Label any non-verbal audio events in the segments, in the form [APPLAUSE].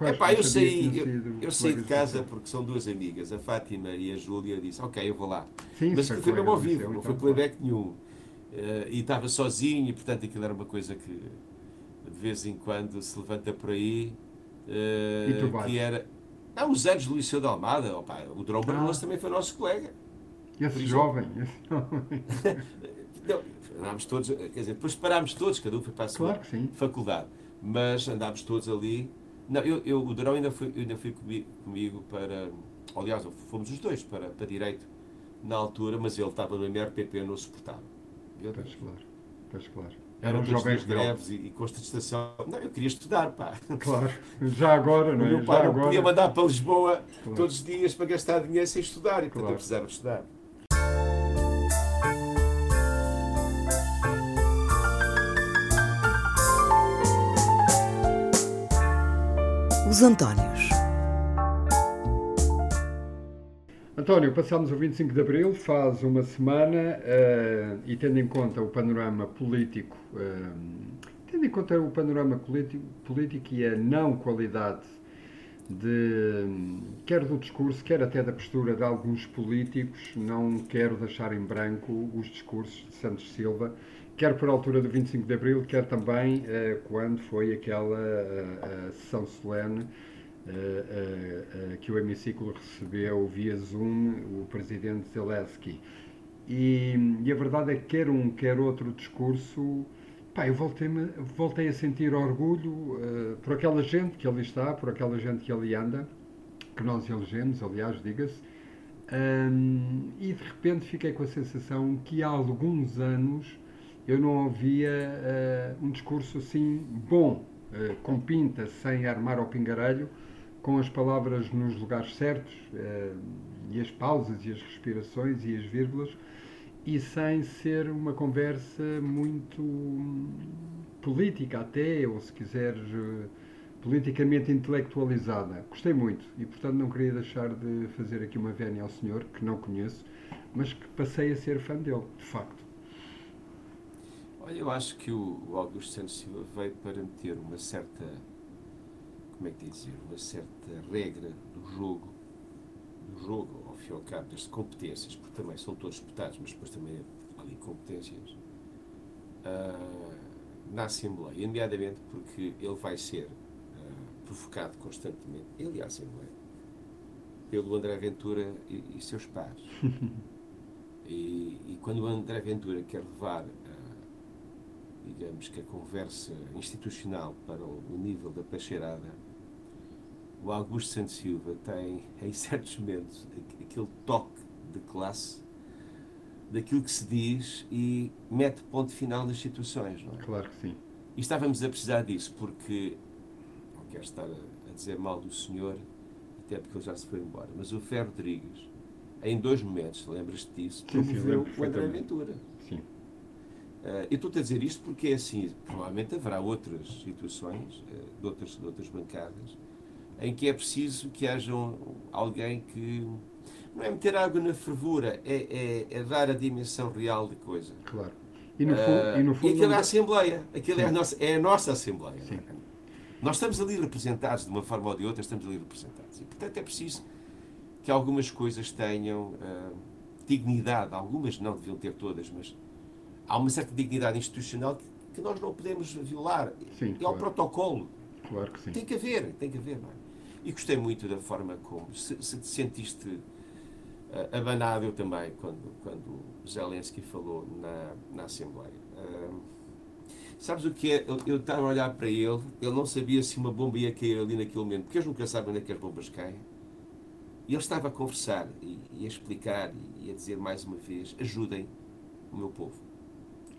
É pá, eu saí, eu, eu saí de casa porque são duas amigas, a Fátima e a Júlia, disse, ok, eu vou lá. Sim, Mas foi mesmo ao vivo, não foi então, playback nenhum. Uh, e estava sozinho e, portanto, aquilo era uma coisa que de vez em quando se levanta por aí. Uh, que era. Não, ah, os anos do Liceu de Almada, opa, o Drão ah. também foi nosso colega. Esse [LAUGHS] jovem. não, andámos todos, quer dizer, depois parámos todos, cada um foi para a sua claro faculdade. Mas andámos todos ali. Não, eu, eu, o Drão ainda foi, ainda fui comigo, comigo para. Aliás, fomos os dois para, para direito na altura, mas ele estava no MRPP, não suportava. Pois claro, pois claro. Eram jovens greves e, e constatação. Não, eu queria estudar, pá. Claro, já agora, não é? Meu pai não agora. podia mandar para Lisboa claro. todos os dias para gastar dinheiro sem estudar, e portanto claro. eu precisava estudar. Os Antónios. António, passámos o 25 de Abril, faz uma semana, uh, e tendo em conta o panorama político, uh, tendo em conta o panorama político, político e a não qualidade de, quer do discurso, quer até da postura de alguns políticos, não quero deixar em branco os discursos de Santos Silva, quer por altura do 25 de Abril, quer também uh, quando foi aquela uh, sessão solene uh, que o hemiciclo recebeu via Zoom o presidente Zelensky. E, e, a verdade é que quer um, quer outro discurso, pá, eu voltei, voltei a sentir orgulho por aquela gente que ali está, por aquela gente que ali anda, que nós elegemos, aliás, diga-se, um, e de repente fiquei com a sensação que há alguns anos eu não ouvia uh, um discurso assim bom, uh, com pinta, sem armar ao pingarelho, com as palavras nos lugares certos, uh, e as pausas, e as respirações, e as vírgulas, e sem ser uma conversa muito política até, ou se quiser politicamente intelectualizada. Gostei muito e, portanto, não queria deixar de fazer aqui uma vénia ao senhor, que não conheço, mas que passei a ser fã dele, de facto. Olha, eu acho que o, Augusto Santos Silva veio para meter uma certa, como é que tem dizer, uma certa regra do jogo, do jogo, ao fim e ao cabo, das competências, porque também são todos petados, mas depois também há ali competências, uh, na Assembleia, nomeadamente porque ele vai ser uh, provocado constantemente, ele e a Assembleia, pelo André Ventura e, e seus pares. [LAUGHS] e, e, quando o André Ventura quer levar digamos que a conversa institucional para o nível da pacheirada, o Augusto Santos Silva tem, em certos momentos, aquele toque de classe daquilo que se diz e mete ponto final nas situações, não é? Claro que sim. E estávamos a precisar disso, porque não quero estar a, dizer mal do senhor, até porque ele já se foi embora, mas o Ferro Rodrigues, em dois momentos, lembras-te disso, promoveu o André Ventura. Uh, eu estou a dizer isto porque é assim, provavelmente haverá outras situações, uh, de, outras, de outras bancadas, em que é preciso que haja um, alguém que não é meter água na fervura, é, é, é, dar a dimensão real de coisa. Claro. E no, fundo, uh, e no fundo. E aquilo é a Assembleia, aquilo é a, nossa, é a nossa Assembleia. Sim. Nós estamos ali representados, de uma forma ou de outra, estamos ali representados. E, portanto, é preciso que algumas coisas tenham dignidade, algumas não deviam ter todas, mas há uma certa dignidade institucional que, que nós não podemos violar. Sim, é claro. o protocolo. Claro que sim. Tem que haver, tem que haver. Não é? E gostei muito da forma como se, se te sentiste uh, abanado eu também quando, quando Zelensky falou na, na Assembleia. Uh, sabes o que é? Eu, eu estava a olhar para ele, ele não sabia se uma bomba ia cair ali naquele momento, porque eles nunca sabem onde é que as bombas caem. E ele estava a conversar e, e a explicar e, e a dizer mais uma vez: ajudem o meu povo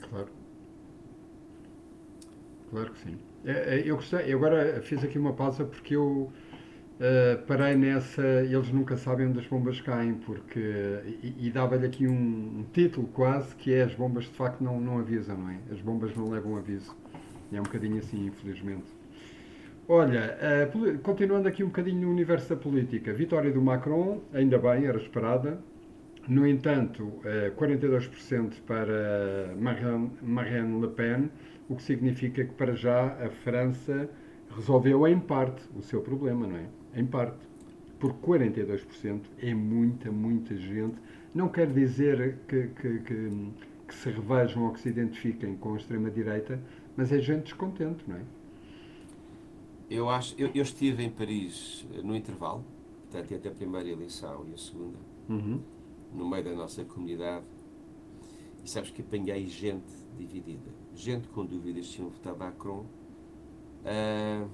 Claro. Claro que sim. É, é, eu gostei, eu agora fiz aqui uma pausa porque eu uh, parei nessa. Eles nunca sabem onde as bombas caem, porque. E, e dava-lhe aqui um, um, título quase que é as bombas de facto não, não avisam, não é? As bombas não levam aviso. É um bocadinho assim, infelizmente. Olha, uh, continuando aqui um bocadinho no universo da política, vitória do Macron, ainda bem, era esperada. No entanto, 42% eh, para Marine Le Pen, o que significa que para já a França resolveu em parte o seu problema, não é? Em parte. Porque 42% é muita, muita gente. Não quer dizer que, que, que, que se revejam ou que se identifiquem com a extrema-direita, mas é gente descontente, não é? Eu, acho, eu, eu estive em Paris eh, no intervalo, portanto, entre a primeira eleição e a segunda, Uhum. no meio da nossa comunidade, e sabes que apanhei gente dividida. Gente com dúvidas se iam votar Macron. Ah,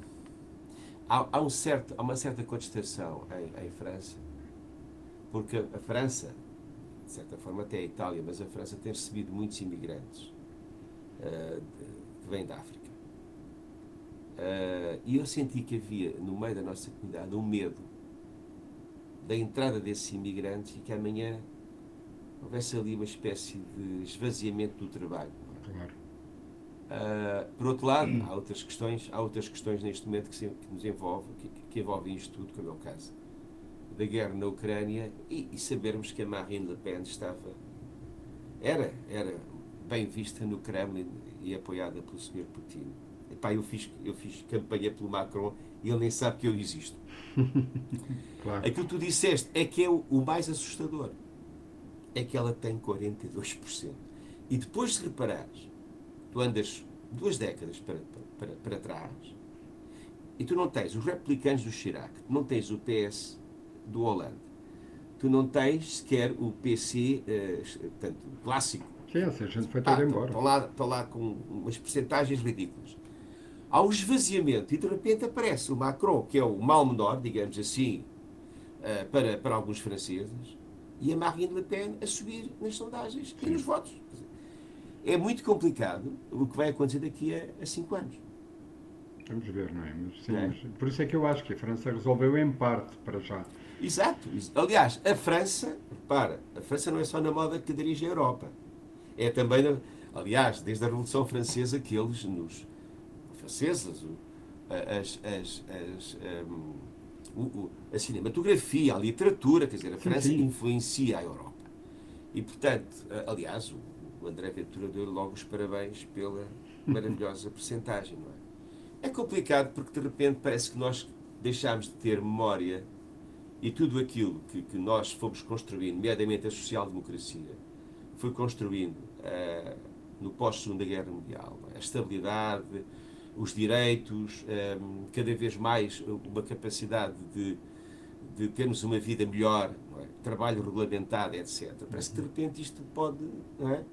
há, há, um certo, há uma certa contestação em, em França, porque a França, de certa forma até a Itália, mas a França tem recebido muitos imigrantes de- que vêm da África. Ah, e eu senti que havia no meio da nossa comunidade um medo da entrada desses imigrantes e que amanhã houvesse ali uma espécie de esvaziamento do trabalho. é? Claro. Ah, por outro lado, há outras questões, há outras questões neste momento que, se- que nos envolvem, que, que envolvem isto tudo, como é o caso da guerra na Ucrânia e, e sabermos que a Marine Le Pen estava era era bem vista no Kremlin e apoiada pelo Sr. Putin. Epá, eu fiz eu fiz campanha pelo Macron e ele nem sabe que eu existo. [LAUGHS] Claro. Aquilo que tu disseste é que é o, o mais assustador. É que ela tem 42%. E depois, se reparares, tu andas duas décadas para, para, para trás e tu não tens os republicanos do Chirac, tu não tens o PS do Hollande, tu não tens sequer o PC, eh, portanto, clássico, Sim, essa gente foi toda Estão embora. lá, estão lá com umas percentagens ridículas. Há um esvaziamento e de repente aparece o Macron, que é o mal menor, digamos assim, eh, para, para alguns franceses, e a Marine Le Pen a subir nas sondagens e nos votos. É muito complicado o que vai acontecer daqui a, a cinco anos. Vamos ver, não é? Mas, sim, é? mas por isso é que eu acho que a França resolveu em parte para já. Exato. Ex- Aliás, a França, repara, a França não é só na moda que dirige a Europa. É também, na- aliás, desde a Revolução Francesa que eles nos franceses, as, as, as, o- a cinematografia, a literatura, quer dizer, a Sim, França sim. influencia a Europa. E, portanto, aliás, o, o André Ventura deu logo os parabéns pela maravilhosa percentagem, não é? É complicado porque, de repente, parece que nós deixámos de ter memória e tudo aquilo que, que nós fomos construindo, nomeadamente a social-democracia, foi construindo eh, no pós-Segunda Guerra Mundial. é? A estabilidade, os direitos, eh, cada vez mais uma capacidade de, de termos uma vida melhor, é? trabalho regulamentado, etc. Parece que de repente isto pode. Não é?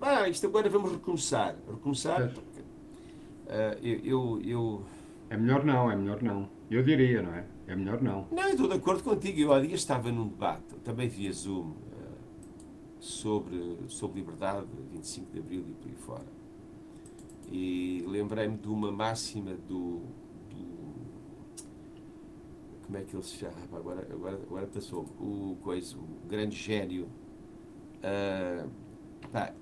Ah, isto agora vamos recomeçar. Recomeçar. Pois. eh, eu, eu, eu É melhor não, é melhor não. Eu diria, não é? É melhor não. Não, eu estou de acordo contigo. Eu há dias estava num debate, também via Zoom, eh, sobre, sobre liberdade, 25 de Abril e por aí fora. E lembrei-me de uma máxima do, do- Como é que ele se chama? Agora, agora, agora passou o, coisa, o grande gênio. ah, pá,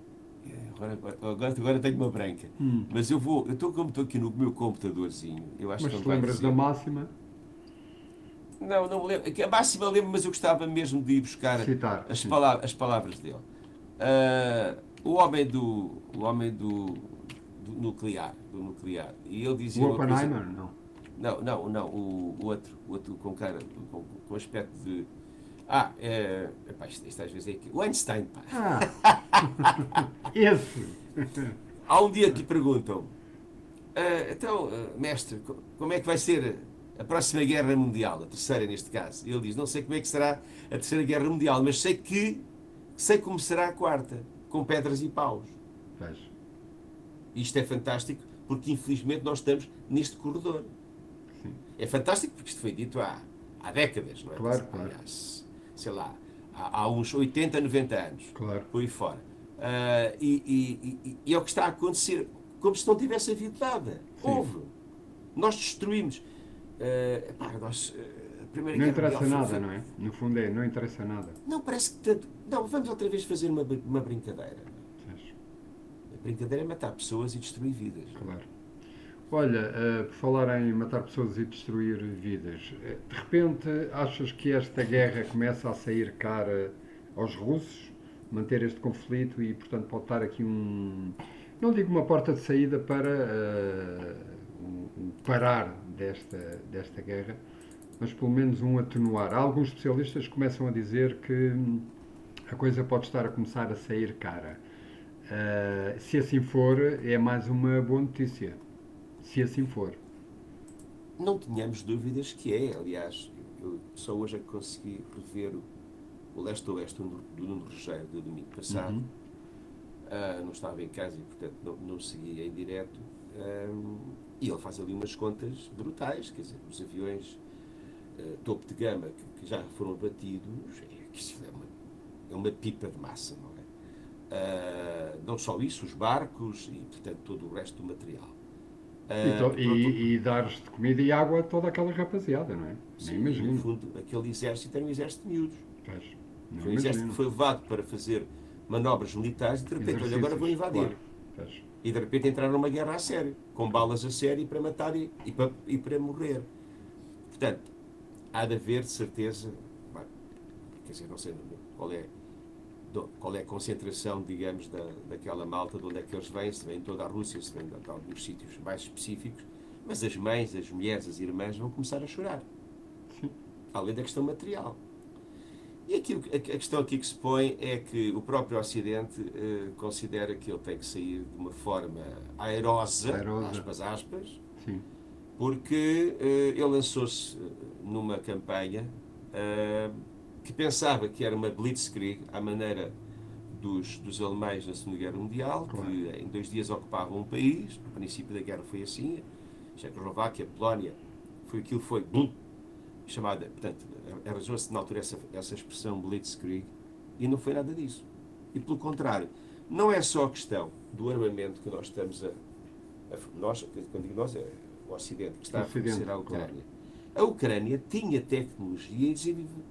agora, agora, agora tenho uma branca. Hum. Mas eu vou, eu estou como estou aqui no meu computadorzinho. Eu acho Mas que te lembras da máxima? Não, não me lembro. Que A máxima lembro, mas eu gostava mesmo de ir buscar Citar. as, pala- as palavras dele. Ah, o homem do. O homem do, do nuclear. Do nuclear. E ele dizia. O uma coisa- Oppenheimer? Não. Não, não, não. O, o outro. O outro com cara. Com, com aspecto de. Ah, é. Epá, isto, isto às vezes é aqui. O Einstein, pá. Ah! [LAUGHS] Esse! Há um dia que lhe perguntam. "Ah, então, ah, mestre, co- como é que vai ser a próxima guerra mundial? A terceira, neste caso. E ele diz: Não sei como é que será a terceira guerra mundial, mas sei que. Sei como será a quarta. Com pedras e paus. Veja. Isto é fantástico porque, infelizmente, nós estamos neste corredor. Sim. É fantástico porque isto foi dito há, há décadas, não é? Claro, claro. Sei lá, há, há uns 80, 90 anos. Claro. Por aí fora. Ah, e, e- e- e é o que está a acontecer. Como se não tivesse havido nada. Sim. Houve. Nós destruímos. Epá, nós, ah, Não interessa Mundial nada, foi- não é? No fundo é, não interessa nada. Não, parece que tanto. Não, vamos outra vez fazer uma, uma brincadeira. Veja. A brincadeira é matar pessoas e destruir vidas. Claro. Olha, eh, por falar em matar pessoas e destruir vidas, eh, de repente achas que esta guerra começa a sair cara aos russos, manter este conflito e, portanto, pode estar aqui um. Não digo uma porta de saída para eh, um, parar desta, desta guerra, mas pelo menos um atenuar. Alguns especialistas começam a dizer que hum, a coisa pode estar a começar a sair cara. Uh, se assim for, é mais uma boa notícia. Se assim for. Não tínhamos dúvidas que é. Aliás, eu só hoje é que consegui rever o leste-oeste do Nuno Rogério do domingo passado. Uhum. Uh, não estava em casa e, portanto, não, não seguia em direto. Um, e ele faz ali umas contas brutais, quer dizer, os aviões uh, topo de gama que, que já foram abatidos, é, é, uma, é uma pipa de massa, não é? Uh, não só isso, os barcos e, portanto, todo o resto do material. Uh, e, e, e dar de comida e água a toda aquela rapaziada, não é? Sim, Nem imagino. no fundo, aquele exército era um exército de miúdos. Foi um exército que foi levado para fazer manobras militares e de repente, olha, agora vou invadir. Claro. E de repente entraram numa guerra a sério, com balas a sério para matar e, e, para, e para morrer. Portanto, há de haver de certeza, quer dizer, não sei qual é, qual é a concentração, digamos, da, daquela malta, de onde é que eles vêm, se vêm toda a Rússia, se vêm de, de alguns sítios mais específicos, mas as mães, as mulheres, as irmãs vão começar a chorar. [LAUGHS] Além da questão material. E aquilo, a, questão aqui que se põe é que o próprio Ocidente uh, considera que ele tem que sair de uma forma aerosa, aerosa. aspas, aspas, Sim. porque uh, ele lançou-se eh, numa campanha uh, que pensava que era uma blitzkrieg, à maneira dos, dos alemães na Segunda Guerra Mundial, claro. que em dois dias ocupavam um país, no princípio da guerra foi assim, Checoslováquia, Polónia, foi aquilo foi blum, chamada, portanto, arranjou-se na altura essa, essa expressão blitzkrieg e não foi nada disso. E pelo contrário, não é só a questão do armamento que nós estamos a. a nós, quando digo nós, é o Ocidente que está a fornecer à Ucrânia. Claro. A Ucrânia tinha tecnologia e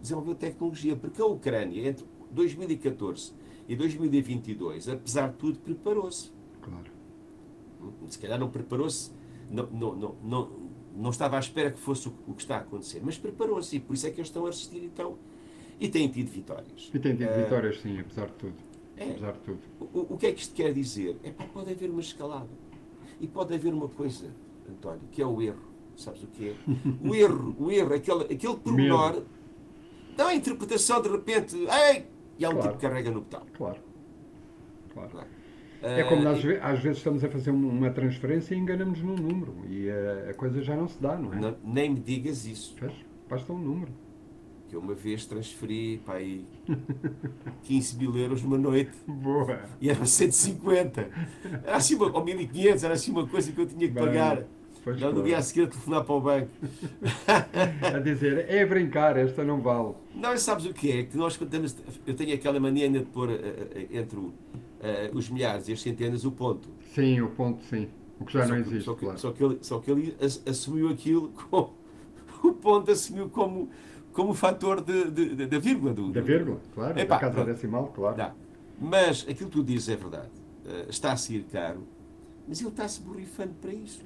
desenvolveu tecnologia, porque a Ucrânia, entre 2014 e 2022, apesar de tudo, preparou-se. Claro. Se calhar não preparou-se, não, não, não, não, não estava à espera que fosse o, que está a acontecer, mas preparou-se e por isso é que eles estão a resistir então, e têm tido vitórias. E têm tido uh, vitórias, sim, apesar de tudo. É, apesar de tudo. O, o, que é que isto quer dizer? É pá, pode haver uma escalada. E pode haver uma coisa, António, que é o erro. Sabes o que é? O erro, o erro, aquele, aquele pormenor, dá a interpretação de repente, ei! E há um claro. tipo que carrega no botão. Claro. Claro. claro. É como nós, eh, às vezes estamos a fazer uma transferência e enganamos num número e a, a coisa já não se dá, não é? Não, nem me digas isso. Fez? Basta um número. Que eu uma vez transferi para aí [LAUGHS] 15 mil euros numa noite. Boa. E eram 150. Era assim uma, ou 1500, era assim uma coisa que eu tinha que Bem, pagar. Já no dia a seguir telefonar para o banco. [LAUGHS] a dizer, é brincar, esta não vale. Não, sabes o que é? Que nós contamos, eu tenho aquela mania ainda de pôr uh, entre uh, os milhares e as centenas, o ponto. Sim, o ponto, sim. O que já só não existe, só que, claro. Só que ele, só que ele assumiu aquilo [LAUGHS] como... O ponto assumiu como, como fator de, de, de, da vírgula. Do, da vírgula, claro. Epá, da casa pronto. decimal, claro. Dá. Mas aquilo que tu dizes é verdade. Uh, está a sair caro, mas ele está-se borrifando para isso.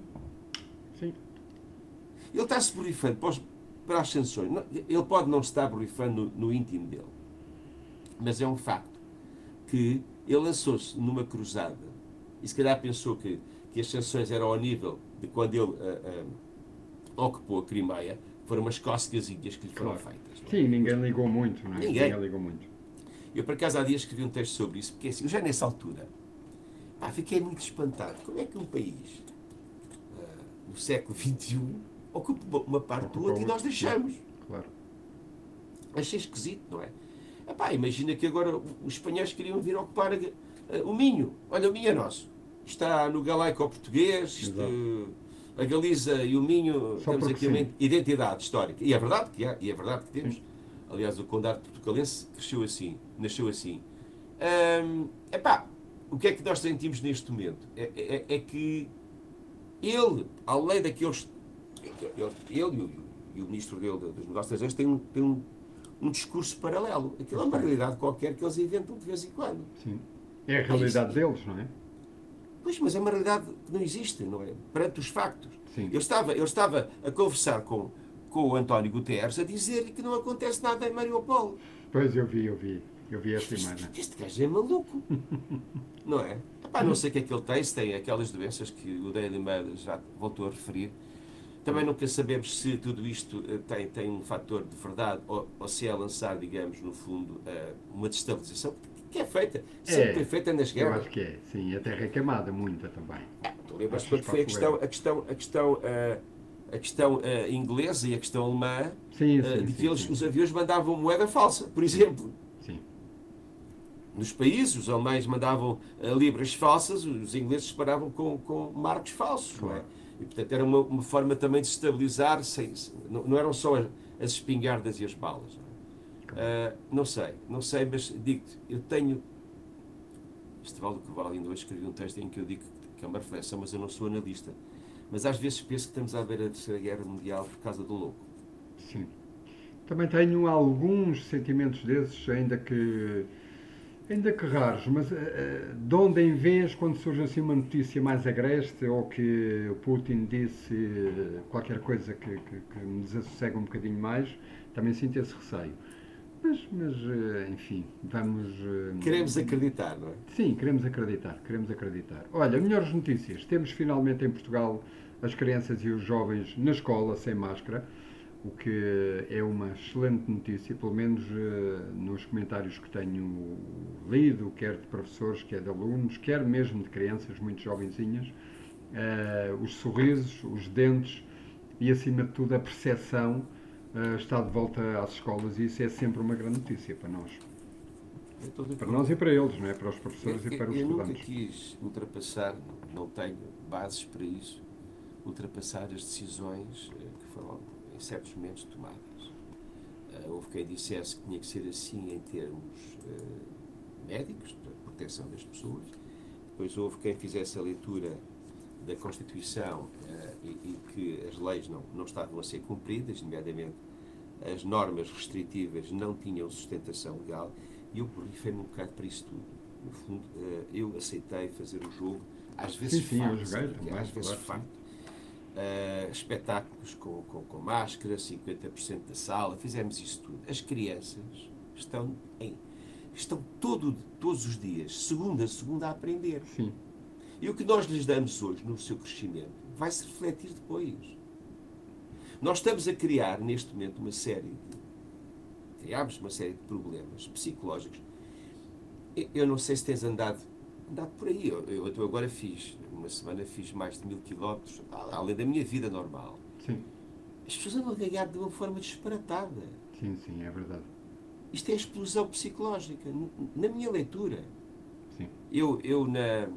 Ele está-se borrifando para, os, para as sanções. Ele pode não estar borrifando no, no íntimo dele, mas é um facto que ele lançou-se numa cruzada e se calhar pensou que, que as sanções eram ao nível de quando ele uh, uh, ocupou a Crimeia, foram umas cócegasinhas que lhe foram claro. feitas. É? Sim, ninguém ligou muito, não é? Ninguém. ninguém ligou muito. Eu, por acaso, há dias escrevi um texto sobre isso, porque assim, eu já nessa altura pá, fiquei muito espantado. Como é que um país uh, no século XXI ocupa uma parte do outro e nós deixamos? Claro. Achei esquisito, não é? Epá, imagina que agora os espanhóis queriam vir ocupar uh, o Minho. Olha, o Minho é nosso. Está no galaico português, isto, a Galiza e o Minho Só temos aqui sim. uma identidade histórica. E é verdade que é, e é verdade que temos. Sim. Aliás, o condado portugalense cresceu assim, nasceu assim. Um, epá, o que é que nós sentimos neste momento? É, é, é que ele, além daqueles. Ele, ele e, o, ministro dele dos negócios estrangeiros têm um, têm um um discurso paralelo. Aquilo é uma realidade qualquer que eles inventam de vez em quando. Sim. É a realidade é deles, não é? Pois, mas é uma realidade que não existe, não é? Perante os factos. Sim. Eu, estava, eu estava a conversar com, com o António Guterres a dizer-lhe que não acontece nada em Mariupol. Pois, eu vi, eu vi. Eu vi esta Este, imagem. este gajo é maluco. [LAUGHS] não é? Epá, não sei o que é que ele tem, se tem aquelas doenças que o Daily Mail já voltou a referir. Também nunca sabemos se tudo isto eh, tem, tem um fator de verdade ou, ou se é lançar, digamos, no fundo, eh, uma destabilização que é feita, sempre É, foi feita nas Eu guerras. acho que é, sim. A terra é queimada, muita também. Tu lembras quando foi a que questão, a questão, a questão, eh, a questão eh, inglesa e a questão alemã, Sim, eh, sim, de sim, que eles, sim. os aviões mandavam moeda falsa, por exemplo. Sim. Nos países, os alemães mandavam eh, libras falsas, os ingleses disparavam com, com marcos falsos. Não é? Claro. E, portanto, era uma, uma forma também de estabilizar, sem, não, não eram só as, as espingardas e as balas. Não, é? Ah, não sei, não sei, mas digo-te, eu tenho. Este Valdo Coval ainda hoje escrevi um texto em que eu digo que é uma reflexão, mas eu não sou analista. Mas às vezes penso que estamos a ver a Terceira Guerra Mundial por causa do louco. Sim. Também tenho alguns sentimentos desses, ainda que ainda que raros, mas eh, de onde em vez, quando surge assim uma notícia mais agreste ou que o Putin disse eh, qualquer coisa que, que, que me desassossega um bocadinho mais, também sinto esse receio. Mas, mas eh, enfim, vamos. Queremos acreditar, não é? Sim, queremos acreditar, queremos acreditar. Olha, melhores notícias. Temos finalmente em Portugal as crianças e os jovens na escola sem máscara, o que é uma excelente notícia, pelo menos eh, nos comentários que tenho lido, quer de professores, quer de alunos, quer mesmo de crianças muito jovenzinhas, eh, os sorrisos, os dentes e, acima de tudo, a percepção eh, está de volta às escolas e isso é sempre uma grande notícia para nós. Eu Para nós e para eles, não é? Para os professores Eu, e para os eu nunca estudantes. quis ultrapassar, não tenho bases para isso, ultrapassar as decisões que foram em certos momentos tomadas. Eh, Houve quem dissesse que tinha que ser assim em termos eh, médicos, de proteção das pessoas. Depois houve quem fizesse a leitura da Constituição eh, e, e que as leis não, não estavam a ser cumpridas, nomeadamente as normas restritivas não tinham sustentação legal, e eu borrifei-me um bocado para isso tudo. No fundo, eu aceitei fazer o jogo, às vezes Sim, sim, farto, às vezes claro farto. Eh, espetáculos com, com, com máscara, 50% da sala, fizemos isso tudo. As crianças estão, em, estão todo, todos os dias, segunda a segunda, a aprender. Sim, E o que nós lhes damos hoje no seu crescimento vai se refletir depois. Nós estamos a criar neste momento uma série de. Criámos uma série de problemas psicológicos. Eu- Eu não sei se tens andado, andado por aí. Eu, eu, eu agora fiz, uma semana fiz mais de mil quilómetros, além da minha vida normal. sim, As pessoas andam a ganhar de uma forma disparatada. sim, sim, é verdade. Isto é explosão psicológica, na minha leitura. Sim. Eu, eu na.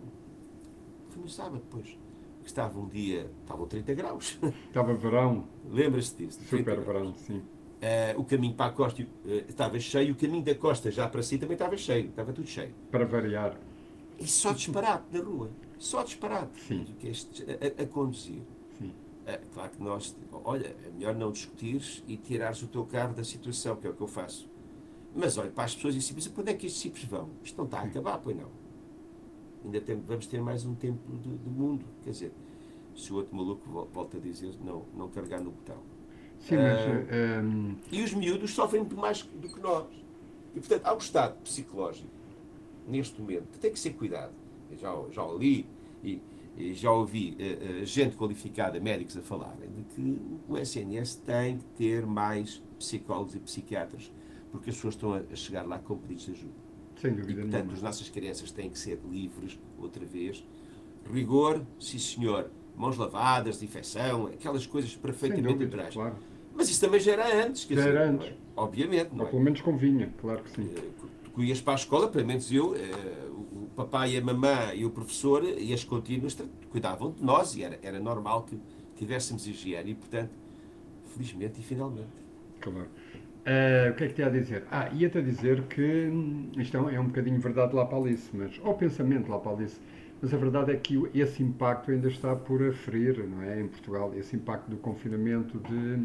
Foi no sábado, depois. Que estava um dia. Estavam 30 graus. [LAUGHS] Estava verão, Lembras-te disso? 30 super verão, sim. Eh, o caminho para a costa eh, estava cheio, o caminho da costa já para si também estava cheio. Estava tudo cheio. Para variar, E só disparate na rua. Só disparate. Sim. Que é este- a, a- conduzir. sim. É, claro que nós, olha, é melhor não discutires e tirares o teu carro da situação, que é o que eu faço. Mas olha para as pessoas e disse, mas para onde é que estes cipos vão? Isto não está a acabar, pois não. Ainda tem- vamos ter mais um tempo de, de mundo. Quer dizer, se o outro maluco vol- volta a dizer, não, não carregar no botão. Sim, mas Ah. hum, E os miúdos sofrem mais do que nós. E, portanto, há um estado psicológico, neste momento, que tem que ser cuidado. Já, já o li e, e já ouvi eh, eh, gente qualificada, médicos, a falarem de que o SNS tem que ter mais psicólogos e psiquiatras, porque as pessoas estão a, chegar lá com pedidos de ajuda. sem E, dúvida portanto, nenhuma. as nossas crianças têm que ser livres, outra vez. Rigor, sim senhor. Mãos lavadas, desinfecção, aquelas coisas perfeitamente dúvida, naturais. claro. Mas isso também já era antes. Quer Já dizer, era não é? antes. Obviamente, Ou é? pelo menos convinha, claro que sim. Eh, Tu ias para a escola, pelo menos eu, papai a mamã e o professor e as contínuas cuidavam de nós e era, era normal que tivéssemos higiene e, portanto, felizmente e finalmente. Claro. Eh, o que é que ia a dizer? Ah, ia-te a dizer que hum, isto é um, é um bocadinho verdade lá para Alice, mas, ou pensamento lá para Alice, mas a verdade é que esse impacto ainda está por aferir, não é? Em Portugal, esse impacto do confinamento de,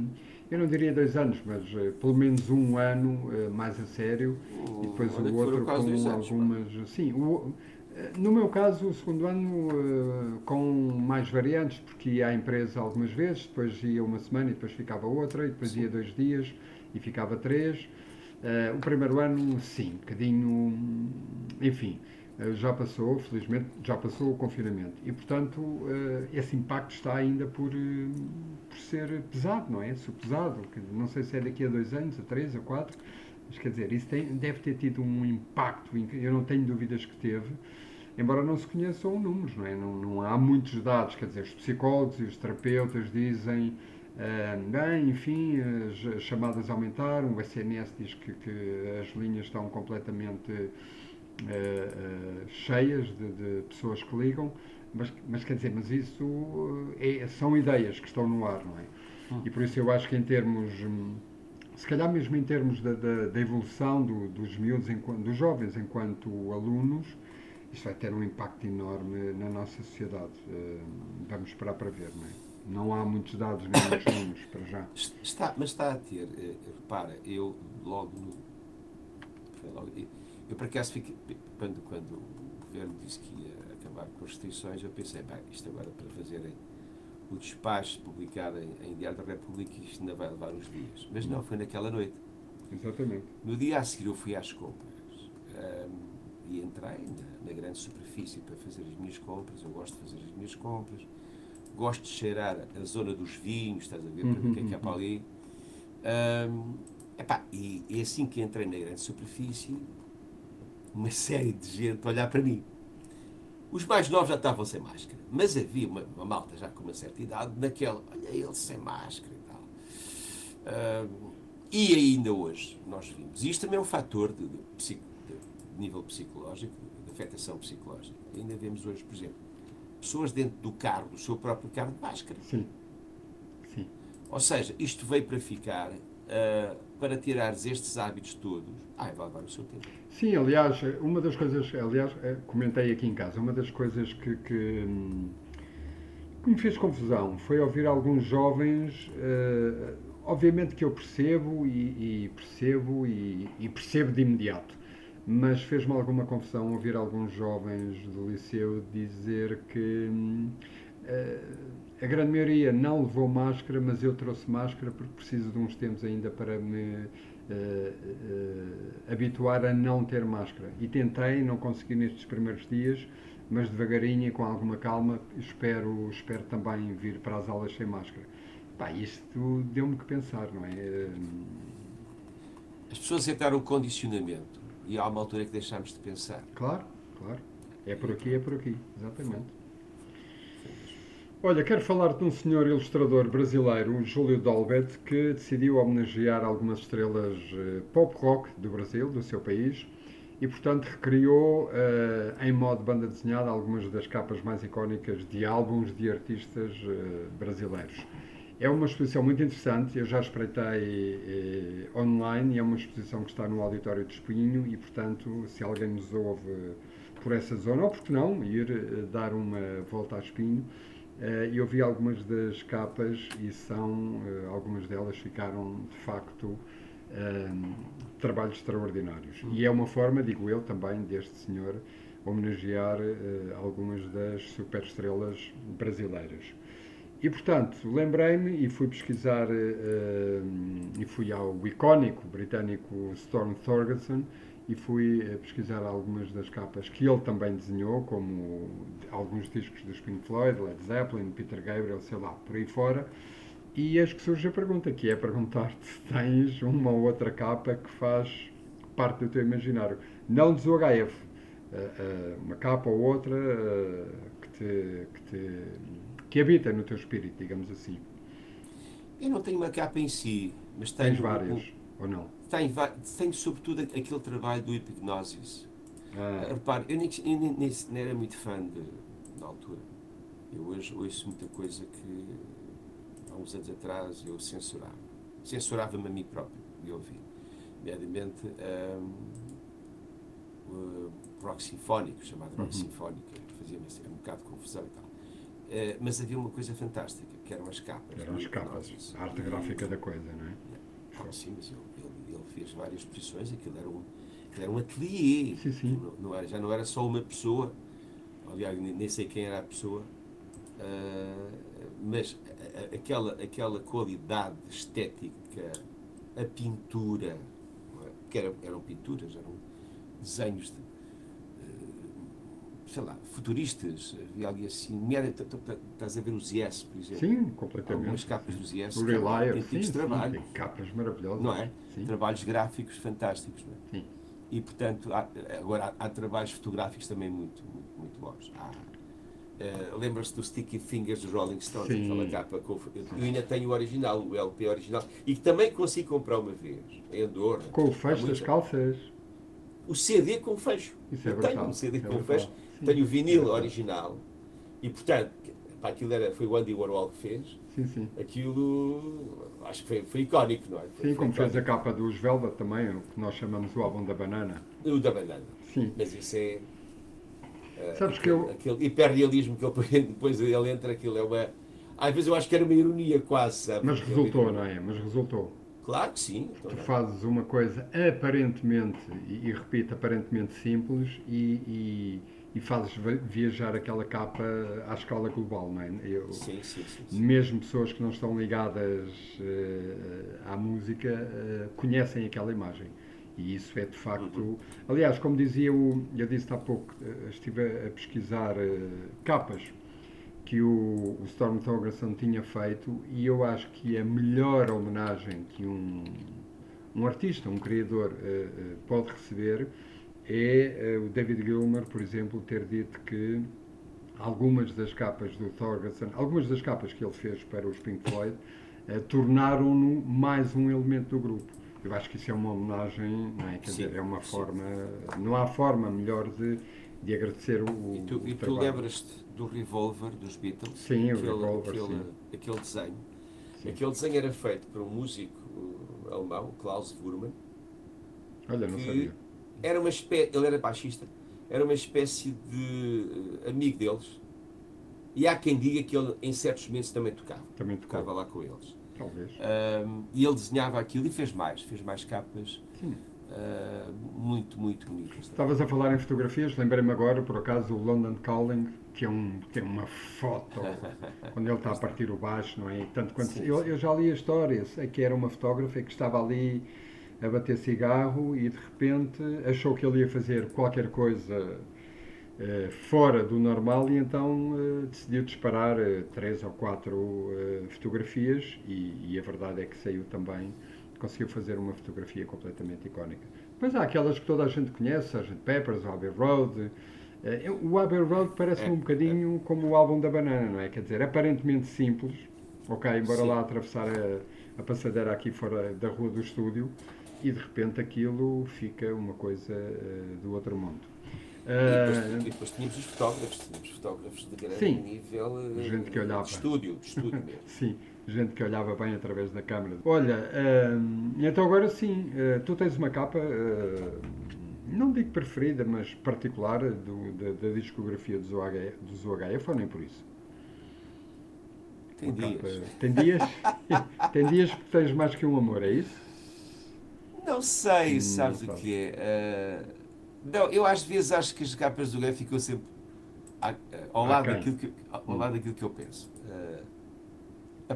eu não diria dois anos, mas eh, pelo menos um ano eh, mais a sério, e depois o outro com anos, pá. algumas. Sim, o- eh, no meu caso, o segundo ano eh, com mais variantes, porque ia à empresa algumas vezes, depois ia uma semana e depois ficava outra, e depois ia dois dias e ficava três. Uh, o primeiro ano, sim, um bocadinho. Enfim, uh, já passou, felizmente, já passou o confinamento. E, portanto, uh, esse impacto está ainda por, por ser pesado, não é? pesado. Não sei se é daqui a dois anos, a três, a quatro. Mas quer dizer, isso tem, deve ter tido um impacto, eu não tenho dúvidas que teve, embora não se conheçam números, não é? Não, não há muitos dados, quer dizer, os psicólogos e os terapeutas dizem bem, enfim, as chamadas aumentaram, o SNS diz que, que as linhas estão completamente uh, cheias de, de, pessoas que ligam, mas, mas quer dizer, mas isso é, são ideias que estão no ar, não é? Hum. E por isso eu acho que em termos, hum, se calhar mesmo em termos da, da, da evolução do, dos miúdos, enquanto, dos jovens enquanto alunos, isto vai ter um impacto enorme na nossa sociedade. Uh, vamos esperar para ver, não é? Não há muitos dados nem muitos números para já. [COUGHS] Está, mas está a ter, eh, repara, eu logo no. Logo, eu por acaso fiquei, quando, quando o governo disse que ia acabar com as restrições, eu pensei, bem, isto agora para fazerem o despacho publicado em, em Diário da República, isto ainda vai levar uns dias. Mas não, foi naquela noite. Exatamente. No dia a seguir eu fui às compras um, e entrei na, na grande superfície para fazer as minhas compras. Eu gosto de fazer as minhas compras gosto de cheirar a zona dos vinhos, estás a ver, para ver o que é que há para ali. Um, epá, e, e assim que entrei na grande superfície, uma série de gente olhar para mim. Os mais novos já estavam sem máscara, mas havia uma, uma malta já com uma certa idade, naquela, olha ele sem máscara e tal. Um, e ainda hoje nós vimos. Isto também é um fator de, de, de, de nível psicológico, de afetação psicológica. Ainda vemos hoje, por exemplo, pessoas dentro do carro, do seu próprio carro, de máscara. Sim. Sim. Ou seja, isto veio para ficar, uh, para tirares estes hábitos todos, ai, vai levar o seu tempo. Sim, aliás, uma das coisas, aliás, eh, comentei aqui em casa, uma das coisas que, que, que me fez confusão foi ouvir alguns jovens, uh, obviamente que eu percebo e, e percebo e, e percebo de imediato, mas fez-me alguma confusão ouvir alguns jovens do liceu dizer que uh, a grande maioria não levou máscara, mas eu trouxe máscara porque preciso de uns tempos ainda para me uh, uh, habituar a não ter máscara. E tentei, não consegui nestes primeiros dias, mas devagarinho e com alguma calma espero, espero também vir para as aulas sem máscara. Pá, isto deu-me que pensar, não é? As pessoas entraram o condicionamento e há uma altura que deixamos de pensar. Claro, claro. É por aqui, é por aqui, exatamente. Olha, quero falar de um senhor ilustrador brasileiro, Júlio Dolbet, que decidiu homenagear algumas estrelas uh, pop rock do Brasil, do seu país, e portanto recriou uh, em modo banda desenhada algumas das capas mais icónicas de álbuns de artistas uh, brasileiros. É uma exposição muito interessante, eu já espreitei eh, online e é uma exposição que está no Auditório de Espinho e, portanto, se alguém nos ouve por essa zona, ou porque não, ir eh, dar uma volta a Espinho, eh, eu vi algumas das capas e são, eh, algumas delas ficaram, de facto, eh, trabalhos extraordinários. E é uma forma, digo eu também, deste senhor homenagear eh, algumas das superestrelas brasileiras. E, portanto, lembrei-me e fui pesquisar, uh, e fui ao icónico britânico Storm Thorgerson e fui uh, pesquisar algumas das capas que ele também desenhou, como alguns discos dos Pink Floyd, Led Zeppelin, Peter Gabriel, sei lá, por aí fora. E eis que surge a pergunta, que é perguntar-te [LAUGHS] se tens uma ou outra capa que faz parte do teu imaginário. Não dos UHF, uh, uma capa ou outra que te, que te que habita no teu espírito, digamos assim? Eu não tenho uma capa em si, mas tenho. Tens várias, um, ou não? Tenho, tenho sobretudo aquele trabalho do Hipnosis. Ah. Repare, eu nem, eu nem, nem, nem, era muito fã de, na altura. Eu hoje ouço muita coisa que há uns anos atrás eu censurava. Censurava-me a mim próprio de ouvir. Nomeadamente um, o rock sinfónico, chamado rock uhum. sinfónico, fazia-me assim, um bocado de confusão e tal. Uh, mas havia uma coisa fantástica, que eram as capas. Eram as capas, a arte gráfica da coisa, não é? Ah, sim, mas ele, fez várias exposições, aquilo era um, aquilo era um ateliê. Sim, sim. Não, não, era, já não era só uma pessoa, aliás, nem sei quem era a pessoa, uh, mas aquela, aquela qualidade estética, a pintura, é? porque eram, eram pinturas, eram desenhos de, sei lá, futuristas, havia ali assim, estás a ver os Yes, por exemplo. Sim, completamente. Algumas capas dos Yes. O Relier, sim, sim, trabalho. tem capas maravilhosas. Não é? Sim. Trabalhos gráficos fantásticos, não é? Sim. E, portanto, há, agora há, há, trabalhos fotográficos também muito, muito, muito bons. Há, Uh, Lembra-se do Sticky Fingers dos Rolling Stones, Sim. aquela capa. Com, eu ainda tenho o original, o LP original, e que também consegui comprar uma vez, em Andorra. Com o fecho das calças. O CD com fecho. Isso é eu tenho um CD é com fecho, tenho o vinil é original, e portanto, pá, aquilo era, foi o Andy Warhol que fez. Sim, sim. Aquilo acho que foi, foi icónico, não é? Foi, sim, como fez icónico. a capa dos Velvet também, o que nós chamamos o álbum da banana. O da banana. Sim. Mas isso é Sabes que eu... Aquele hiperrealismo que ele, [LAUGHS] depois ele entra, aquilo é uma... Às vezes eu acho que era uma ironia quase, sabe? Mas resultou, não é? Mas resultou. Claro que sim. Então tu fazes uma coisa aparentemente, e, e repito, aparentemente simples e, e, e, fazes viajar aquela capa à escala global, não é? Eu, sim, sim, sim, Mesmo pessoas que não estão ligadas uh, à música uh, conhecem aquela imagem. E isso é de facto. Uhum. Aliás, como dizia o. Eu disse há pouco, eh, estive a pesquisar uh, capas que o, o Storm Thorgerson tinha feito e eu acho que a melhor homenagem que um, um artista, um criador, pode receber é o David Gilmer, por exemplo, ter dito que algumas das capas do Thorgerson, algumas das capas que ele fez para os Pink Floyd, tornaram-no mais um elemento do grupo. Eu acho que isso é uma homenagem, não é? Quer sim, dizer, é uma forma. Não há forma melhor de, de agradecer o. E tu, o e tu lembras-te do Revolver dos Beatles? Sim, aquele, o Revolver. Aquele, sim. aquele desenho. Sim. Aquele desenho era feito por um músico alemão, Klaus Wurman. Olha, não sabia. Era uma espécie. Ele era baixista. Era uma espécie de eh, amigo deles. E há quem diga que ele, em certos momentos, também tocava. Também tocava. Tocava lá com eles. Talvez. Um, e ele desenhava aquilo e fez mais, fez mais capas uh, muito, muito bonitas. Estavas a falar em fotografias, lembrei-me agora, por acaso, o London Calling, que é um, tem uma foto [LAUGHS] quando ele está a partir o baixo, não é? Tanto quanto, sim, eu, sim. eu, já li a história, sei que era uma fotógrafa que estava ali a bater cigarro e de repente achou que ele ia fazer qualquer coisa eh, fora do normal e então uh, decidiu disparar uh, três ou quatro fotografias e, e, a verdade é que saiu também, conseguiu fazer uma fotografia completamente icónica. Depois há aquelas que toda a gente conhece, a gente Peppers, o Abbey Road. o Abbey Road parece-me um bocadinho como o álbum da banana, não é? Quer dizer, aparentemente simples, ok, embora Sim. lá atravessar a, a passadeira aqui fora da rua do estúdio e de repente aquilo fica uma coisa do outro mundo. E depois, ah, e depois, tínhamos os fotógrafos, tínhamos fotógrafos de grande sim, nível gente que olhava. de estúdio, de estúdio mesmo. [LAUGHS] sim, gente que olhava bem através da câmara. Olha, uh, então agora sim, uh, tu tens uma capa, uh, não digo preferida, mas particular do, da, da, discografia dos UHF, dos UHF ou nem por isso? Tem uma dias. Capa, tem dias? [LAUGHS] tem dias porque tens mais que um amor, é isso? Não sei, hum, sabes o que é. Não, eu às vezes acho que as capas do Gué ficam sempre ao lado, okay. daquilo, que, ao lado daquilo que eu penso. Uh,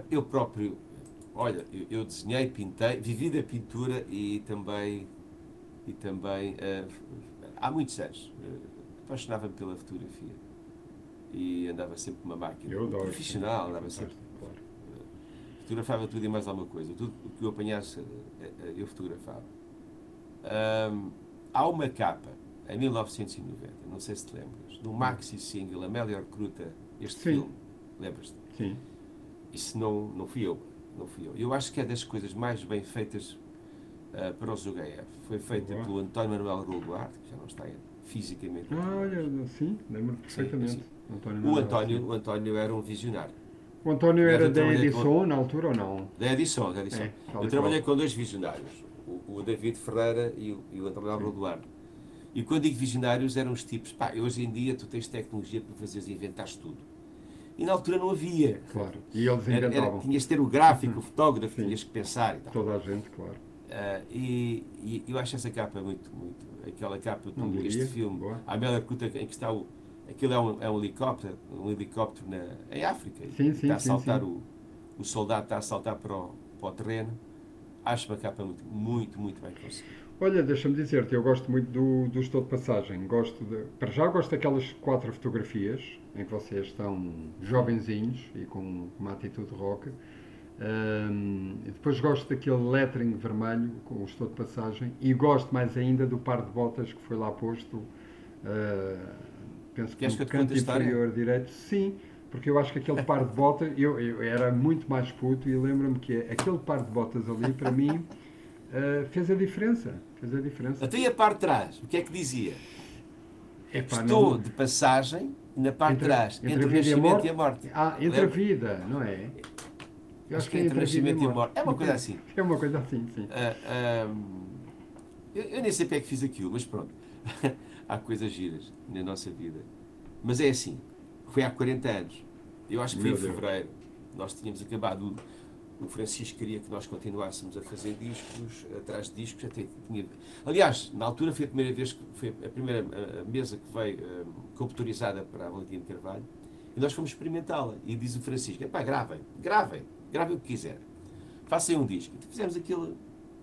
eu próprio, olha, eu, eu, desenhei, pintei, vivi da pintura e também, e também uh, há muitos anos, uh, apaixonava-me pela fotografia e andava sempre com uma máquina eu adoro, profissional, andava sempre. Claro. Fotografava tudo e mais alguma coisa. Tudo o que eu apanhasse, eu fotografava. há uma capa em 1990, não sei se te lembras, do maxi single A Melhor Cruta, este Sim. filme, lembras-te? Sim. Isso não, não fui eu, não fui eu. Eu acho que é das coisas mais bem feitas uh, para os UGF. Foi feita Boa. pelo António Manuel Roldart, que já não está fisicamente. Ah, olha, sim, lembro perfeitamente. Sim, sim. António o, António, o António era um visionário. O António era da Edison com... na altura ou não? Da Edição, da Edição. É, eu trabalhei com dois visionários, o, o David Ferreira e o, e o António Manuel Roldart e quando digo visionários, eram os tipos, pá, hoje em dia tu tens tecnologia para fazeres e inventares tudo. E na altura não havia. Claro. E eles inventavam. Era, era, tinhas de ter o gráfico, o fotógrafo, Sim. tinhas que pensar e tal. Toda a gente, claro. Uh, e, e, eu acho essa capa muito, muito. Aquela capa do filme, Boa. a Amélia Cuta, em que está o. Aquilo é um, é um helicóptero, um helicóptero na, em África. Sim, sim, está a saltar. O, o soldado está a saltar para o, para o terreno. Acho uma capa muito, muito, muito bem conseguida. Olha, deixa-me dizer-te, eu gosto muito do, do Estou de Passagem. Gosto de, para já gosto daquelas quatro fotografias em que vocês estão jovenzinhos e com uma atitude rock. Um, depois gosto daquele lettering vermelho com o Estou de Passagem e gosto mais ainda do par de botas que foi lá posto. Uh, penso que, que no canto inferior direito. Sim, porque eu acho que aquele par de botas, eu, eu era muito mais puto e lembro-me que aquele par de botas ali, para mim, uh, [LAUGHS] fez a diferença. Fez a diferença. Até a parte de trás, o que é que dizia? Epá, Estou não... de passagem na parte de trás, entre, entre o nascimento e a morte. Ah, entre Lembra? a vida, não é? Eu acho, que, é entre o nascimento e a morte. É uma coisa assim. [LAUGHS] É uma coisa assim, sim. Uh, eu, eu, nem sei para é que fiz aquilo, mas pronto. [LAUGHS] Há coisas giras na nossa vida. Mas é assim. Foi há 40 anos. Eu acho que foi em fevereiro. Nós tínhamos acabado o Francisco queria que nós continuássemos a fazer discos, atrás de discos, até tinha... Aliás, na altura foi a primeira vez que foi a primeira a mesa que veio uh, computarizada para a Valentina Carvalho e nós fomos experimentá-la. E diz o Francisco: pá, gravem, gravem, gravem o que quiser, façam um disco. Então fizemos aquele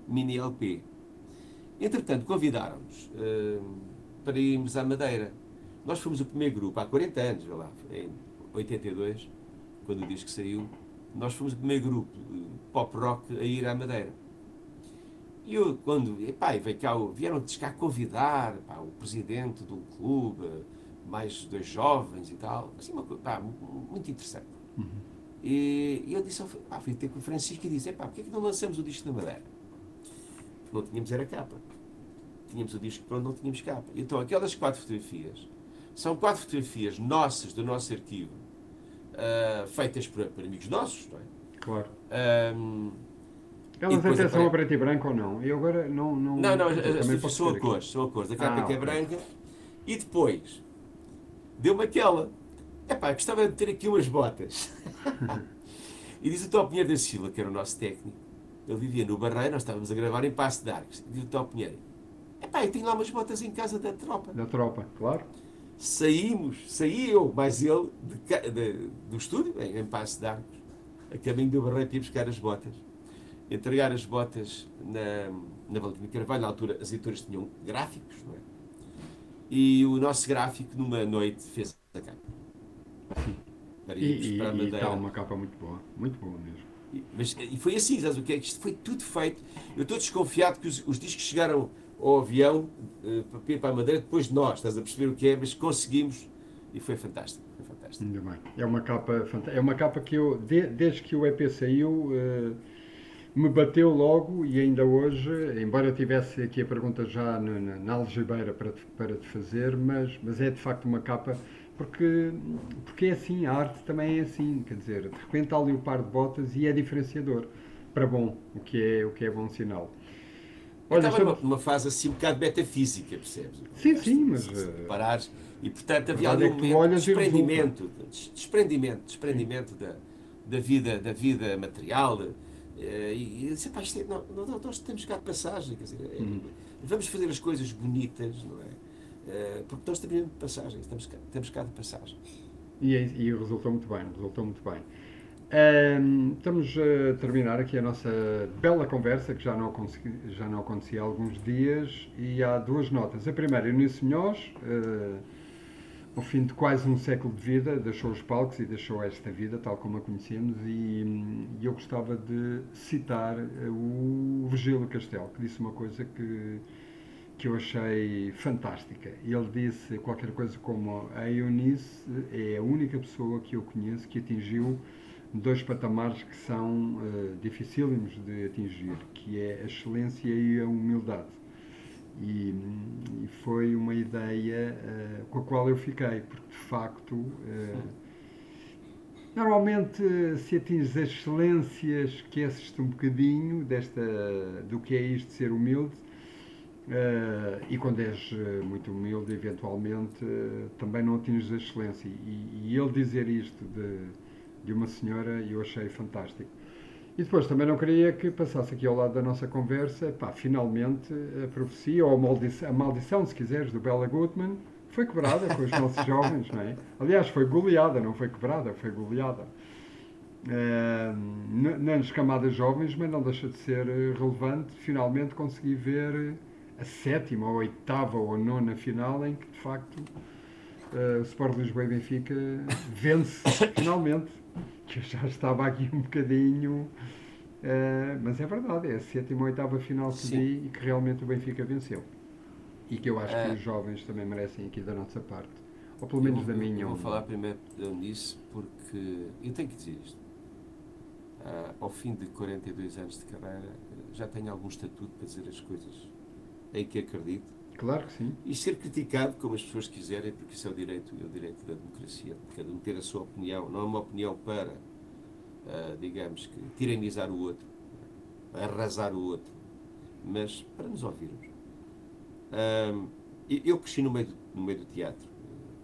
mini LP. Entretanto, convidaram-nos uh, para irmos à Madeira. Nós fomos o primeiro grupo, há 40 anos, lá, em 82, quando o disco saiu nós fomos o primeiro grupo pop rock a ir à Madeira. E eu, quando, epá, veio cá, vieram de cá convidar o presidente do clube, mais dois jovens e tal, assim, uma coisa, muito interessante. Uhum. E, e, eu disse, pá, fui ter com o Francisco e disse, epá, porquê é que não lançamos o disco da Madeira? Não tínhamos era capa. Tínhamos o disco para onde não tínhamos capa. Então, aquelas quatro fotografias, são quatro fotografias nossas, do nosso arquivo, uh, feitas por, por, amigos nossos, não é? Claro. Um, Elas até são a preto e branco ou não? Eu agora não. Não, não, não as são a cores, são a cores. A capa ah, que é branca. E depois, deu-me aquela. Epá, gostava de ter aqui umas botas. [LAUGHS] e diz o Tó Pinheiro da Silva, que era o nosso técnico, ele vivia no Barreiro, nós estávamos a gravar em Passo de Arcos. Diz o Tó Pinheiro, epá, eu tenho lá umas botas em casa da tropa. Da tropa, claro saímos, saí eu, mais ele, de, de, do estúdio, em, em Passo de Arcos, a caminho do Barreiro para ir buscar as botas. Entregar as botas na, na Valentina Carvalho, na altura as editoras tinham gráficos, não é? E o nosso gráfico, numa noite, fez a capa. Para e, para a e está uma capa muito boa, muito boa mesmo. E, mas, e foi assim, sabes o que é? Isto foi tudo feito. Eu estou desconfiado que os, os discos chegaram ao avião uh, para ir para a Madeira depois de nós, estás a perceber o que é, mas conseguimos e foi fantástico. Foi fantástico. Ainda bem. É uma capa É uma capa que eu, de, desde que o EP saiu, uh, me bateu logo e ainda hoje, embora tivesse aqui a pergunta já na, na, na algebeira para te, para te fazer, mas, mas é de facto uma capa porque, porque é assim, a arte também é assim, quer dizer, de repente há ali o par de botas e é diferenciador para bom, o que é, o que é bom sinal. Olha, estava estamos... numa fase assim um bocado metafísica, percebes? Sim, sim, mas. Se eh, parares, e portanto havia ali é um momento de desprendimento, desprendimento, desprendimento da, da, vida, da vida material. Eh, e, e disse, pá, isto é, não, não, nós temos cá de passagem, quer dizer, é, vamos fazer as coisas bonitas, não é? Porque nós temos de passagem, estamos cá, temos cá de passagem. E, e resultou muito bem, resultou muito bem. Estamos a terminar aqui a nossa bela conversa, que já não, já não acontecia há alguns dias, e há duas notas. A primeira, Eunice Munhoz, uh, ao fim de quase um século de vida, deixou os palcos e deixou esta vida, tal como a conhecemos, e, e eu gostava de citar o Virgílio Castelo, que disse uma coisa que, que eu achei fantástica. Ele disse qualquer coisa como: A Eunice é a única pessoa que eu conheço que atingiu dois patamares que são uh, dificílimos de atingir, que é a excelência e a humildade. E, e foi uma ideia uh, com a qual eu fiquei, porque de facto, uh, normalmente se atinges as excelências, esqueces-te um bocadinho desta, do que é isto de ser humilde. e quando és muito humilde, eventualmente também não atinges a excelência. E, e ele dizer isto de de uma senhora e eu achei fantástico. E depois também não queria que passasse aqui ao lado da nossa conversa, pá, finalmente a profecia, ou a maldição, a maldição, se quiseres, do Bella Goodman, foi quebrada com os nossos [LAUGHS] jovens, não é? Aliás, foi goleada, não foi quebrada, foi goleada. Uh, nas camadas jovens, mas não deixa de ser relevante, finalmente consegui ver a sétima, ou a oitava, ou a nona final em que, de facto, uh, o Sport Lisboa e Benfica vence [COUGHS] finalmente. Que eu já estava aqui um bocadinho. Uh, mas é verdade, é a sétima ou oitava final que Sim. vi e que realmente o Benfica venceu. E que eu acho que os jovens também merecem aqui da nossa parte. Ou pelo menos eu, da minha. Eu vou falar primeiro nisso porque eu tenho que dizer isto. Uh, ao fim de 42 anos de carreira, já tenho algum estatuto para dizer as coisas em que acredito. Claro que sim. E ser criticado como as pessoas quiserem, porque isso é o direito, é o direito da democracia, de cada um ter a sua opinião. Não é uma opinião para, uh, digamos, que tiranizar o outro, arrasar o outro, mas para nos ouvirmos. Uh, eu cresci no meio, do, no meio do teatro.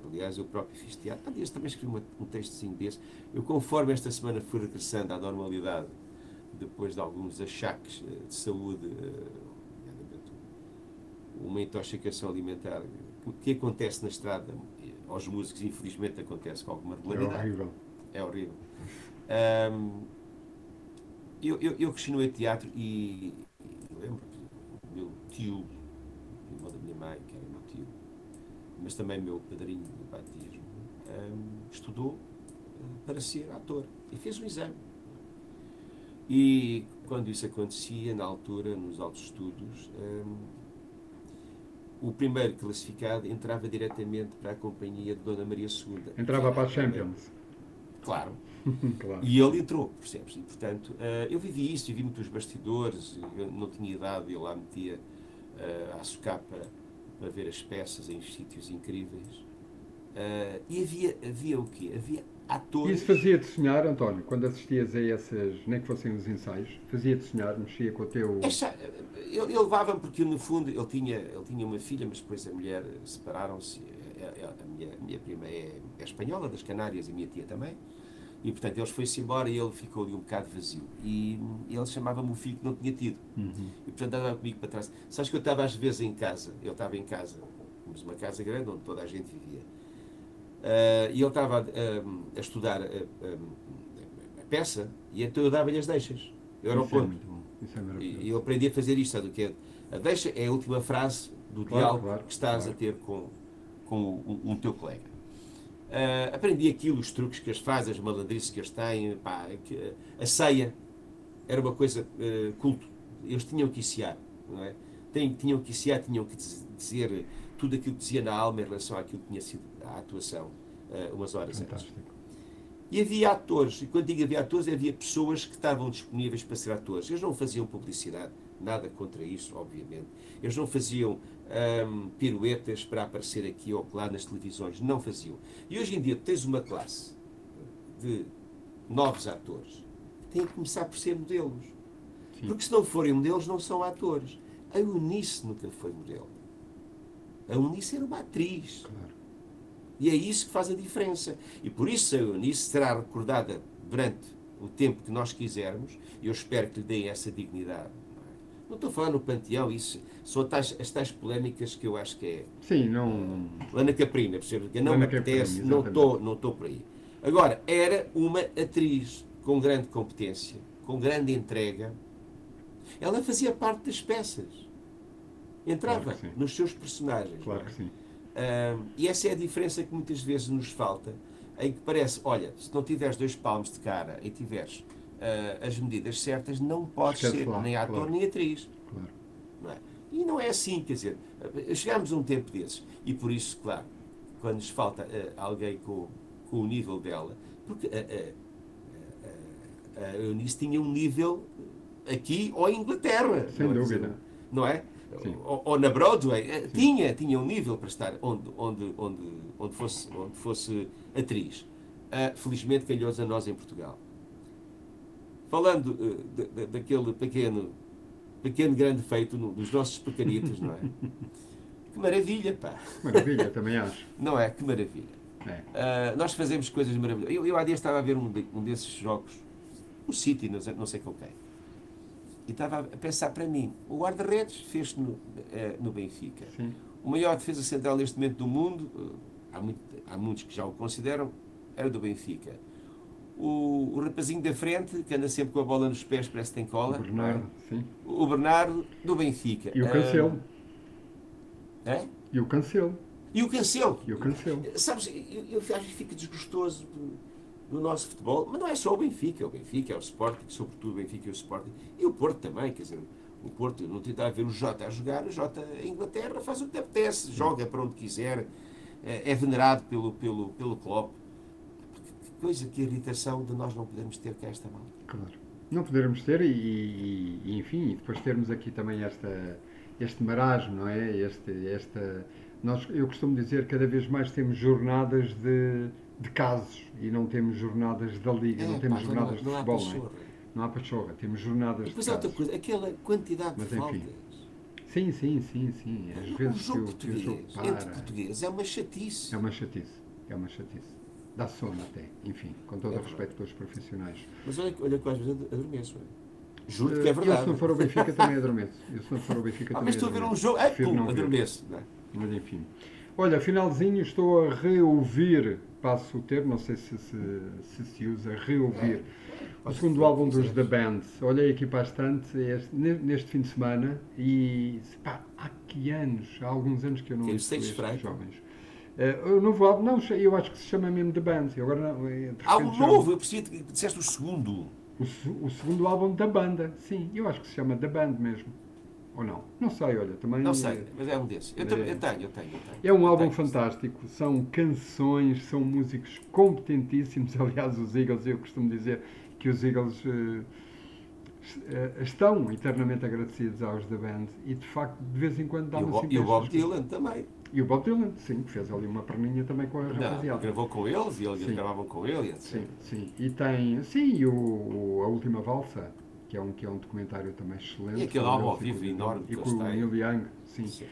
Aliás, eu próprio fiz teatro. Aliás, também escrevi um textozinho desse. Eu, conforme esta semana fui regressando à normalidade, depois de alguns achaques eh, de saúde, eh, uma intoxicação alimentar que acontece na estrada aos músicos, infelizmente acontece com alguma regularidade. É horrível. É horrível. Um, eu, eu, eu cresci no teatro e, e lembro o meu tio, o irmão da minha mãe, que era meu tio, mas também meu padrinho do batismo, um, estudou eh, para ser ator e fez um exame. E quando isso acontecia, na altura, nos altos estudos, um, o primeiro classificado entrava diretamente para a companhia de Dona Maria II. Entrava para a Champions. Claro. [LAUGHS] claro. E ele entrou, percebes? E, portanto, uh, eu vivi isso, vivi muitos bastidores, eu não tinha idade, eu lá metia uh, a socapa para ver as peças em sítios incríveis. Uh, e havia, havia o quê? Havia atores. Isso fazia-te sonhar, António, quando assistias a essas, nem que fossem os ensaios, fazia-te sonhar, mexia com o teu. ele, levava-me porque, no fundo, ele tinha, ele tinha uma filha, mas depois a mulher separaram-se. A, a, minha, a minha prima é, é espanhola, das Canárias, e a minha tia também. E, portanto, eles foi-se embora e ele ficou ali um bocado vazio. E ele chamava-me o filho que não tinha tido. Uhum. E, portanto, andava comigo para trás. Sabes que eu estava às vezes em casa, eu estava em casa, tínhamos uma casa grande onde toda a gente vivia. Uh, e ele estava a, a estudar a, a, peça e então eu dava-lhe as deixas. Eu era o ponto. É e eu aprendi a fazer isto, sabe o que é? A deixa é a última frase do claro, diálogo claro, que estás claro. a ter com, com o, um, teu colega. Uh, aprendi aquilo, os truques que as faz, as malandrices que as têm, pá, que, a ceia era uma coisa uh, culto. Eles tinham queiciar, não é? tinham queiciar, tinham que dizer tudo aquilo que dizia na alma em relação àquilo que tinha sido a atuação uh, umas horas Fantástico. antes. E havia atores, e quando digo havia atores, havia pessoas que estavam disponíveis para ser atores. Eles não faziam publicidade, nada contra isso, obviamente. Eles não faziam um, piruetas para aparecer aqui ou lá nas televisões, não faziam. E hoje em dia tens uma classe de novos atores têm que começar por ser modelos. Sim. Porque se não forem modelos, não são atores. A Eunice nunca foi modelo. A Eunice era uma atriz. Claro. E é isso que faz a diferença. E por isso a Eunice será recordada durante o tempo que nós quisermos, e eu espero que lhe deem essa dignidade. Não estou a falar no panteão, isso são tais, as tais polémicas que eu acho que é. Sim, não. Lana Caprina, percebe? Não me apetece, não estou não estou por aí. Agora, era uma atriz com grande competência, com grande entrega. Ela fazia parte das peças. Entrava claro nos seus personagens. Claro que sim. Uh, e essa é a diferença que muitas vezes nos falta, em que parece, olha, se não tiveres dois palmos de cara e tiveres uh, as medidas certas, não podes ser lá, nem ator claro. nem atriz. Claro. Não é? E não é assim, quer dizer, chegamos a um tempo desses, e por isso, claro, quando nos falta uh, alguém com, com o nível dela, porque a, Eunice tinha um nível aqui ou em Inglaterra. Sem não dúvida. Dizer, não é? Ou, ou, na Broadway, eh, tinha, tinha um nível para estar onde, onde, onde, onde, fosse, onde fosse atriz. Uh, felizmente calhou a nós em Portugal. Falando uh, de, de, daquele pequeno, pequeno grande feito no, dos nossos pecaritas, não é? [LAUGHS] Que maravilha, pá! Maravilha, também acho. [LAUGHS] Não é? Que maravilha. É. Uh, nós fazemos coisas maravilhosas. Eu, eu há dias estava a ver um, de, um desses jogos, um City, não sei, não sei com quem e estava a pensar para mim, o guarda-redes fez no, eh, no Benfica. Sim. O maior defesa central neste momento do mundo, eh, há, muito, há muitos que já o consideram, era do Benfica. O, o, rapazinho da frente, que anda sempre com a bola nos pés, parece que tem cola. O Bernardo, sim. O Bernardo, do Benfica. E o Cancelo. É? E o Cancelo. E o Cancelo. E o Cancelo. Sabes, eu, eu acho que fica desgostoso no nosso futebol, mas não é só o Benfica, é o Benfica, é o Sporting, sobretudo o Benfica e o Sporting, e o Porto também, quer dizer, o Porto, não tentar ver o Jota a jogar, o Jota em Inglaterra faz o que apetece, joga para onde quiser, é, é venerado pelo, pelo, pelo Klopp. Que coisa, que irritação de nós não podermos ter cá esta mal. Claro. Não podermos ter e, e, e, enfim, depois termos aqui também esta, este marasmo, não é? Este, esta, nós, eu costumo dizer, cada vez mais temos jornadas de, de casos e não temos jornadas da Liga, É, não temos pá, jornadas não, não de futebol, não pachorra. é? Não há pachorra, temos jornadas E depois de outra casos. coisa, aquela quantidade Mas, de enfim, faltas. Sim, sim, sim, sim. Às o vezes que jogo que o jogo português, entre para. português, é uma chatice. É uma chatice, é uma chatice. Dá sono até, enfim, com todo É o respeito pelos profissionais. Mas olha, olha que eu às vezes adormeço. é. Juro que Eh, é verdade. Eu se não for o Benfica também adormeço. Eu se não for o Benfica Ah, também mas estou a ver um jogo. Prefiro pum, adormeço. não é? Mas enfim. Olha, finalzinho estou a reouvir, passo o termo, não sei se se, se, se usa, reouvir. O Pode segundo álbum dos. The Band. Olhei aqui para a estante este- ne- neste fim de semana e pá, há que anos, há alguns anos que eu não é o ouço estes jovens. Eh, o novo álbum, não, eu acho que se chama mesmo The Band. Eu Agora não, de Há um repente já- novo, eu percebi que disseste o segundo. O, o segundo álbum da banda, sim, eu acho que se chama The Band mesmo. Ou não? Não sei, olha, também. Não sei, mas é um desses. Eu, É. tenho, eu tenho, eu tenho. É um álbum tenho. fantástico, são canções, são músicos competentíssimos. [LAUGHS] Aliás, os Eagles, eu costumo dizer que os Eagles eh, estão eternamente agradecidos aos The Band e de facto de vez em quando dá-me Bo- assim e o Bob Dylan também. E o Bob Dylan, sim, que fez ali uma perninha também com a Não, rapaziada. gravou com eles e eles Sim. gravavam com ele, etc. Sim, sim. E tem, sim, o, o- A Última Valsa, que é um, que é um documentário também excelente. E aquele álbum ao vivo enorme E com o. Neil Young, sim. Sim.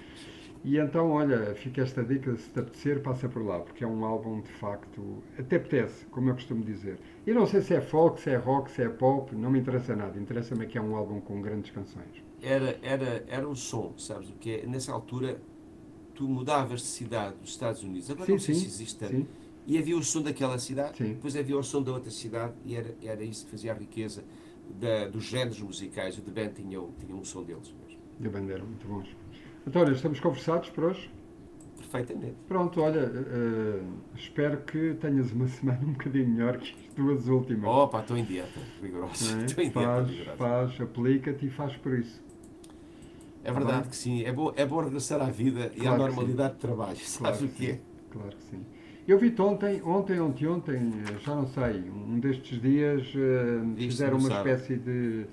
E então, olha, fica esta dica, se te apetecer, passa por lá, porque é um álbum de facto, até apetece, como eu costumo dizer. E não sei se é folk, se é rock, se é pop, não me interessa nada, interessa-me é que é um álbum com grandes canções. Era, era, era um som, sabes o que é? Nessa altura, tu mudavas de cidade dos Estados Unidos, agora Sim, não sei sim, se existe sim. e havia o som daquela cidade, Sim. depois havia o som da outra cidade, e era, era isso que fazia a riqueza da, dos géneros musicais. O The Band tinha, tinha um som deles mesmo. De bandeira, muito bons. António, estamos conversados por hoje? Perfeitamente. Pronto, olha, eh, espero que tenhas uma [LAUGHS] semana um bocadinho melhor que as duas últimas. Opa, estou em dieta rigorosa. é? [LAUGHS] Estou em dieta Faz, rigorosa. faz, aplica-te e faz por isso. É verdade que sim. É bom, é bom regressar à vida e à Claro normalidade de trabalho. [LAUGHS] Claro Sabes o que que é? Claro que sim. Eu vi-te ontem, ontem, ontem, ontem, eh, já não sei, um destes dias Viste fizeram uma sábado. espécie de,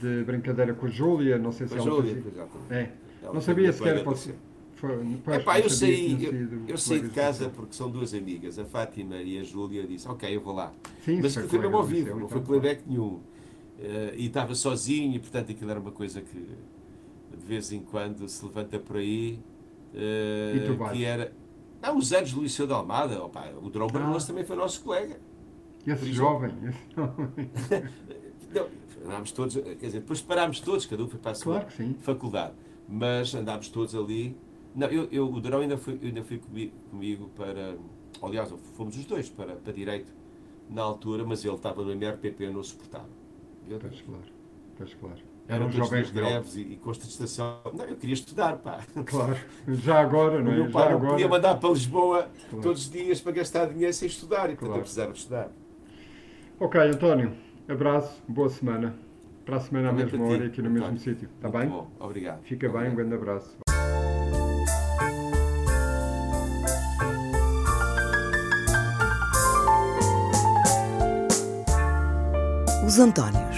de brincadeira com a Júlia, não sei se ela Júlia, fazia-. É, Ela não sabia foi, pois, Epá, não eu saí, eu, eu saí de casa do porque são duas amigas, a Fátima e a Júlia, disse, ok, eu vou lá. Sim, Mas foi foi mesmo ao vivo, não então, foi playback nenhum. Eh, e estava sozinho, e portanto aquilo era uma coisa que de vez em quando se levanta por aí. eh, E tu vais? que era. Não, os anos do Liceu de Almada, opa, o Drão Barroso Ah. também foi nosso colega. Esse jovem, esse [LAUGHS] jovem. Não, andámos todos, quer dizer, depois parámos todos, cada um foi para a sua Claro faculdade. Mas andámos todos ali. Não, eu, eu, o Drão ainda foi, ainda foi comigo, comigo para. Aliás, fomos os dois para, para Direito na altura, mas ele estava no MRPP, eu não suportava. Pois claro, pois claro. Eram todos jovens greves e, e com estação. Não, eu queria estudar, pá. Claro, já agora, O não é? meu pai Já não agora. podia mandar para Lisboa Claro. todos os dias para gastar dinheiro sem estudar, e portanto Claro. eu precisava estudar. Ok, António, abraço, boa semana. Para a semana à Também mesma hora e aqui no mesmo António. sítio. Está bem? Bom, obrigado. Fica bem, um Obrigado. grande abraço. Os Antónios.